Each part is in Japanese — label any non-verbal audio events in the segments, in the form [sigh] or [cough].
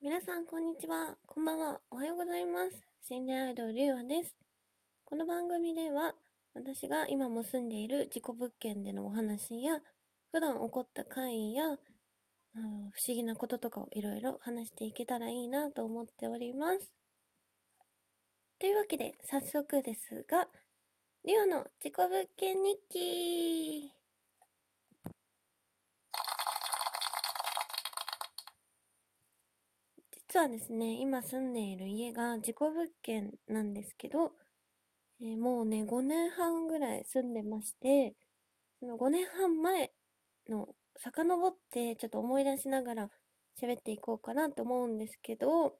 皆さん、こんにちは。こんばんは。おはようございます。心霊アイドル、りゅうあです。この番組では、私が今も住んでいる自己物件でのお話や、普段起こった怪異や、不思議なこととかをいろいろ話していけたらいいなと思っております。というわけで、早速ですが、りゅうの自己物件日記実はですね、今住んでいる家が自己物件なんですけど、えーもうね、5年半ぐらい住んでまして、その5年半前の遡ってちょっと思い出しながら喋っていこうかなと思うんですけど、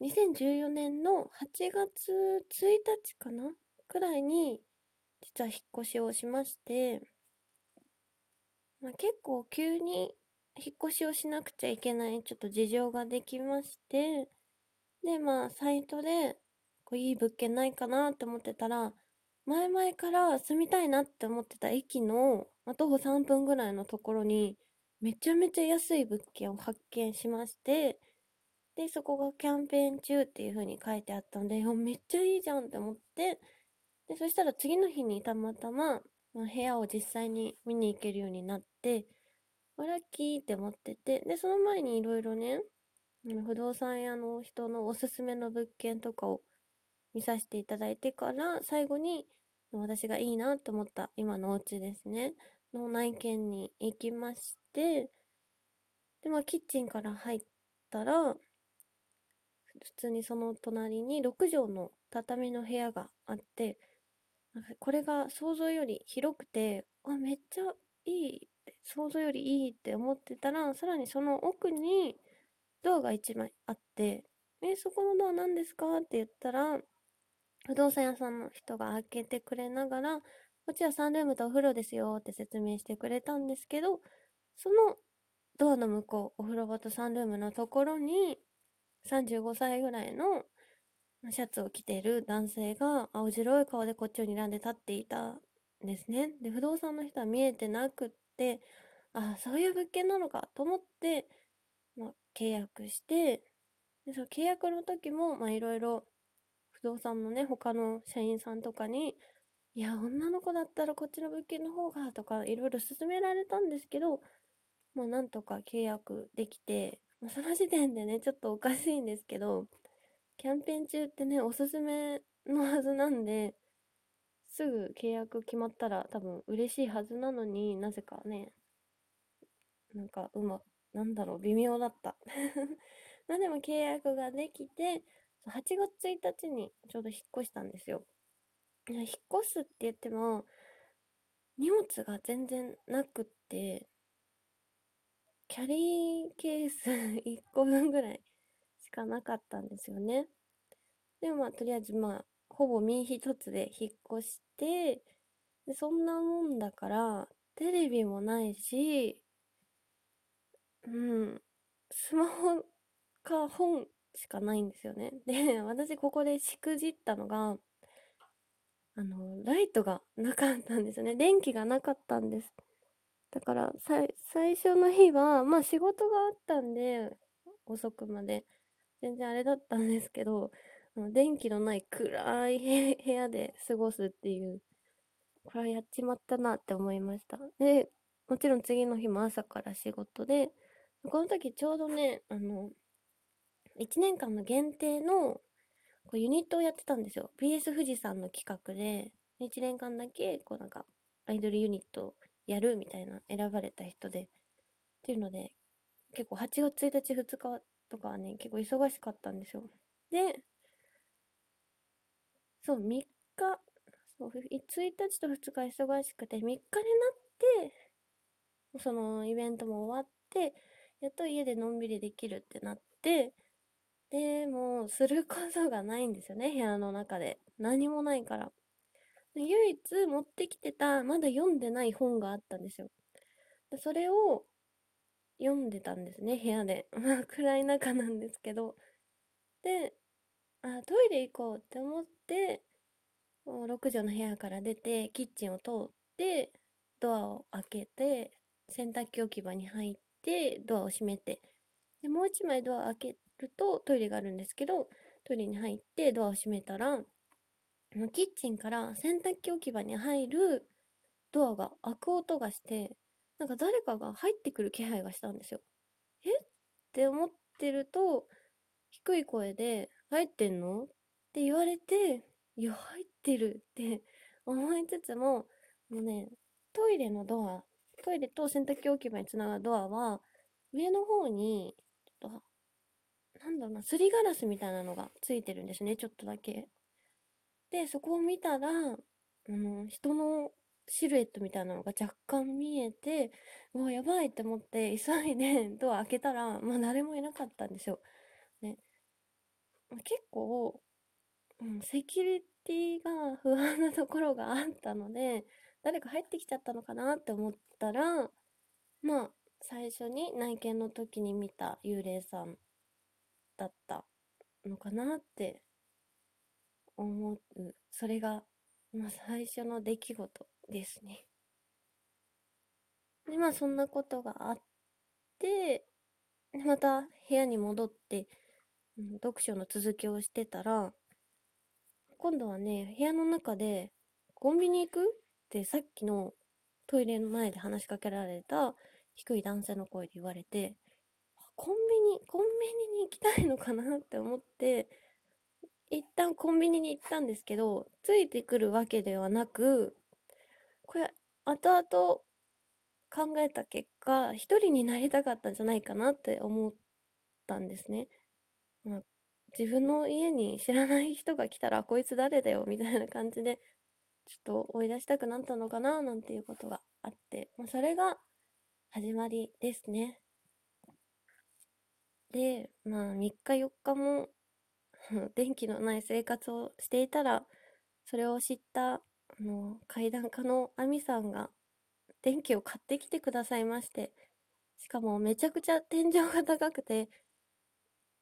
2014年の8月1日かなくらいに、実は引っ越しをしまして、まあ、結構急に引っ越しをしなくちゃいけないちょっと事情ができまして、で、まあ、サイトで、こう、いい物件ないかなって思ってたら、前々から住みたいなって思ってた駅の、まあ徒歩3分ぐらいのところに、めちゃめちゃ安い物件を発見しまして、で、そこがキャンペーン中っていう風に書いてあったんで、めっちゃいいじゃんって思って、で、そしたら次の日にたまたま、部屋を実際に見に行けるようになって、ラッキーって思ってて、で、その前にいろいろね、不動産屋の人のおすすめの物件とかを見させていただいてから、最後に私がいいなと思った今のお家ですね、の内見に行きまして、で、まあキッチンから入ったら、普通にその隣に6畳の畳の部屋があって、これが想像より広くて、あ、めっちゃいいって、想像よりいいって思ってたら、さらにその奥にドアが1枚あって、え、そこのドア何ですかって言ったら、不動産屋さんの人が開けてくれながら、こっちはサンルームとお風呂ですよって説明してくれたんですけど、そのドアの向こう、お風呂場とサンルームのところに、35歳ぐらいのシャツを着てる男性が青白い顔でこっちを睨んで立っていたんですね。で、不動産の人は見えてなくって、あ、そういう物件なのかと思って、まあ、契約して、で、その契約の時も、まあ、いろいろ不動産のね、他の社員さんとかに、いや、女の子だったらこっちの物件の方が、とか、いろいろ勧められたんですけど、まあ、なんとか契約できて、まあその時点でね、ちょっとおかしいんですけど、キャンペーン中ってね、おすすめのはずなんで、すぐ契約決まったら多分嬉しいはずなのになぜかね、なんかうま、なんだろう、微妙だった。[laughs] まあでも契約ができて、8月1日にちょうど引っ越したんですよ。引っ越すって言っても、荷物が全然なくって、キャリーケース [laughs] 1個分ぐらいしかなかったんですよね。でもまあ、とりあえずまあ、ほぼ身一つで引っ越して、で、そんなもんだから、テレビもないし、うん、スマホか本しかないんですよね。で、[laughs] 私ここでしくじったのが、あの、ライトがなかったんですよね。電気がなかったんです。だから、最初の日は、まあ仕事があったんで、遅くまで、全然あれだったんですけど、電気のない暗い部屋で過ごすっていう、これはやっちまったなって思いました。で、もちろん次の日も朝から仕事で、この時ちょうどね、あの、1年間の限定のこうユニットをやってたんですよ。BS 富士山の企画で、1年間だけ、こうなんか、アイドルユニットをやるみたいな選ばれた人で、っていうので、結構8月1日2日とかはね、結構忙しかったんですよ。で、そう、3日、そう、1日と2日忙しくて、3日になって、そのイベントも終わって、やっと家でのんびりできるってなって、で、もう、することがないんですよね、部屋の中で。何もないから。唯一持ってきてた、まだ読んでない本があったんですよ。それを読んでたんですね、部屋で。[laughs] 暗い中なんですけど。で、あ、トイレ行こうって思って、6畳の部屋から出て、キッチンを通って、ドアを開けて、洗濯機置き場に入って、ドアを閉めて、で、もう一枚ドア開けるとトイレがあるんですけど、トイレに入ってドアを閉めたら、キッチンから洗濯機置き場に入るドアが開く音がして、なんか誰かが入ってくる気配がしたんですよ。え？って思ってると、低い声で、入ってんの？って言われて、いや、入ってるって [laughs] 思いつつも、もうね、トイレのドア、トイレと洗濯機置き場につながるドアは、上の方に、ちょっと、なんだろうな、すりガラスみたいなのがついてるんですね、ちょっとだけ。で、そこを見たら、あの、人のシルエットみたいなのが若干見えて、うわ、やばいって思って、急いでドア開けたら、まあ誰もいなかったんですよ。結構、うん、セキュリティが不安なところがあったので、誰か入ってきちゃったのかなって思ったら、まあ、最初に内見の時に見た幽霊さんだったのかなって思う。それが、まあ、最初の出来事ですね。で、まあそんなことがあって、また部屋に戻って、読書の続きをしてたら、今度はね、部屋の中で、コンビニ行くってさっきのトイレの前で話しかけられた低い男性の声で言われて、コンビニ、コンビニに行きたいのかなって思って、一旦コンビニに行ったんですけど、ついてくるわけではなく、これ、後々考えた結果、一人になりたかったんじゃないかなって思ったんですね。まあ、自分の家に知らない人が来たら、こいつ誰だよみたいな感じで、ちょっと追い出したくなったのかななんていうことがあって、まあ、それが始まりですね。で、まあ3日4日も [laughs] 電気のない生活をしていたら、それを知った、あの、階段家のアミさんが、電気を買ってきてくださいまして、しかもめちゃくちゃ天井が高くて、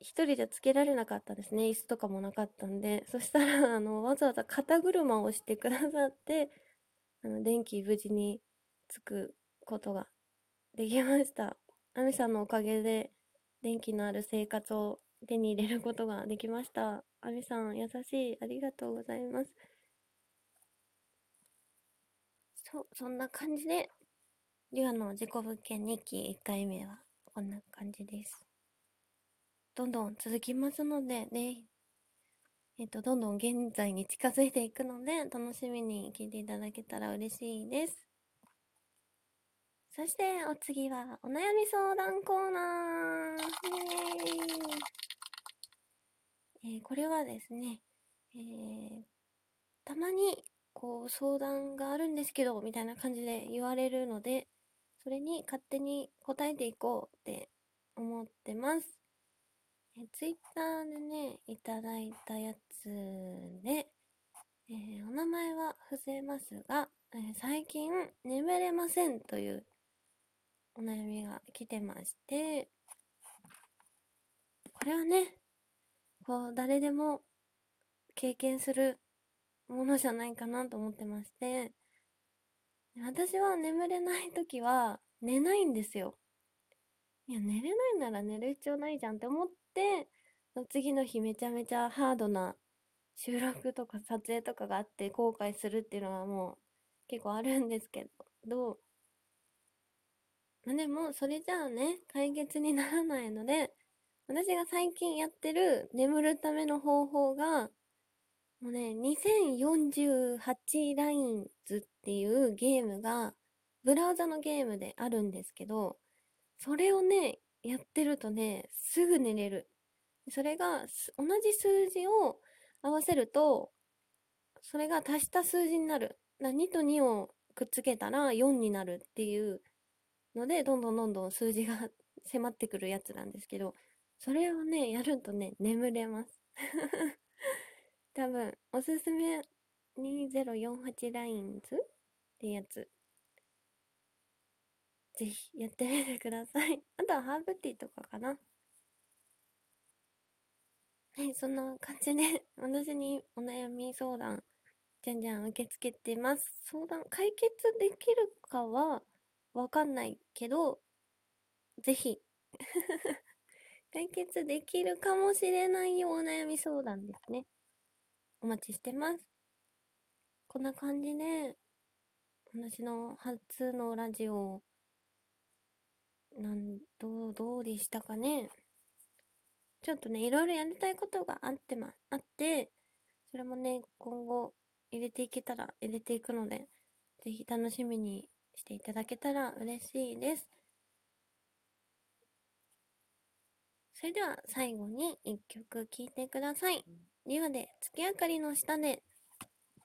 一人じゃつけられなかったですね。椅子とかもなかったんで。そしたら、あの、わざわざ肩車をしてくださって、あの、電気無事につくことができました。アミさんのおかげで、電気のある生活を手に入れることができました。アミさん、優しい。ありがとうございます。そう、そんな感じで、リュアの自己物件日記1回目はこんな感じです。どんどん続きますのでね、えっ、と、どんどん現在に近づいていくので、楽しみに聞いていただけたら嬉しいです。そして、お次は、お悩み相談コーナー。イエーイえー、これはですね、えー、たまにこう相談があるんですけど、みたいな感じで言われるので、それに勝手に答えていこうって思ってます。えツイッターでね、いただいたやつで、えー、お名前は伏せますが、えー、最近眠れませんというお悩みが来てまして、これはね、こう、誰でも経験するものじゃないかなと思ってまして、私は眠れない時は寝ないんですよ。いや、寝れないなら寝る必要ないじゃんって思って、次の日めちゃめちゃハードな収録とか撮影とかがあって後悔するっていうのはもう結構あるんですけど、まあでもそれじゃあね、解決にならないので、私が最近やってる眠るための方法が、もうね、2048ラインズっていうゲームが、ブラウザのゲームであるんですけど、それをね、やってるとね、すぐ寝れる。それが、同じ数字を合わせると、それが足した数字になる。2と2をくっつけたら4になるっていうので、どんどんどんどん数字が迫ってくるやつなんですけど、それをね、やるとね、眠れます。多分、おすすめ2048ラインズってやつ。ぜひやってみてください。[laughs] あとはハーブティーとかかな。はい、そんな感じで、[laughs] 私にお悩み相談、じゃんじゃん受け付けてます。相談、解決できるかはわかんないけど、ぜひ [laughs] 解決できるかもしれないよお悩み相談ですね。お待ちしてます。こんな感じで、私の初のラジオ、なん、どう、どうでしたかね。ちょっとね、いろいろやりたいことがあってま、あって、それもね、今後入れていけたら入れていくので、ぜひ楽しみにしていただけたら嬉しいです。それでは最後に一曲聴いてください。リオで月明かりの下で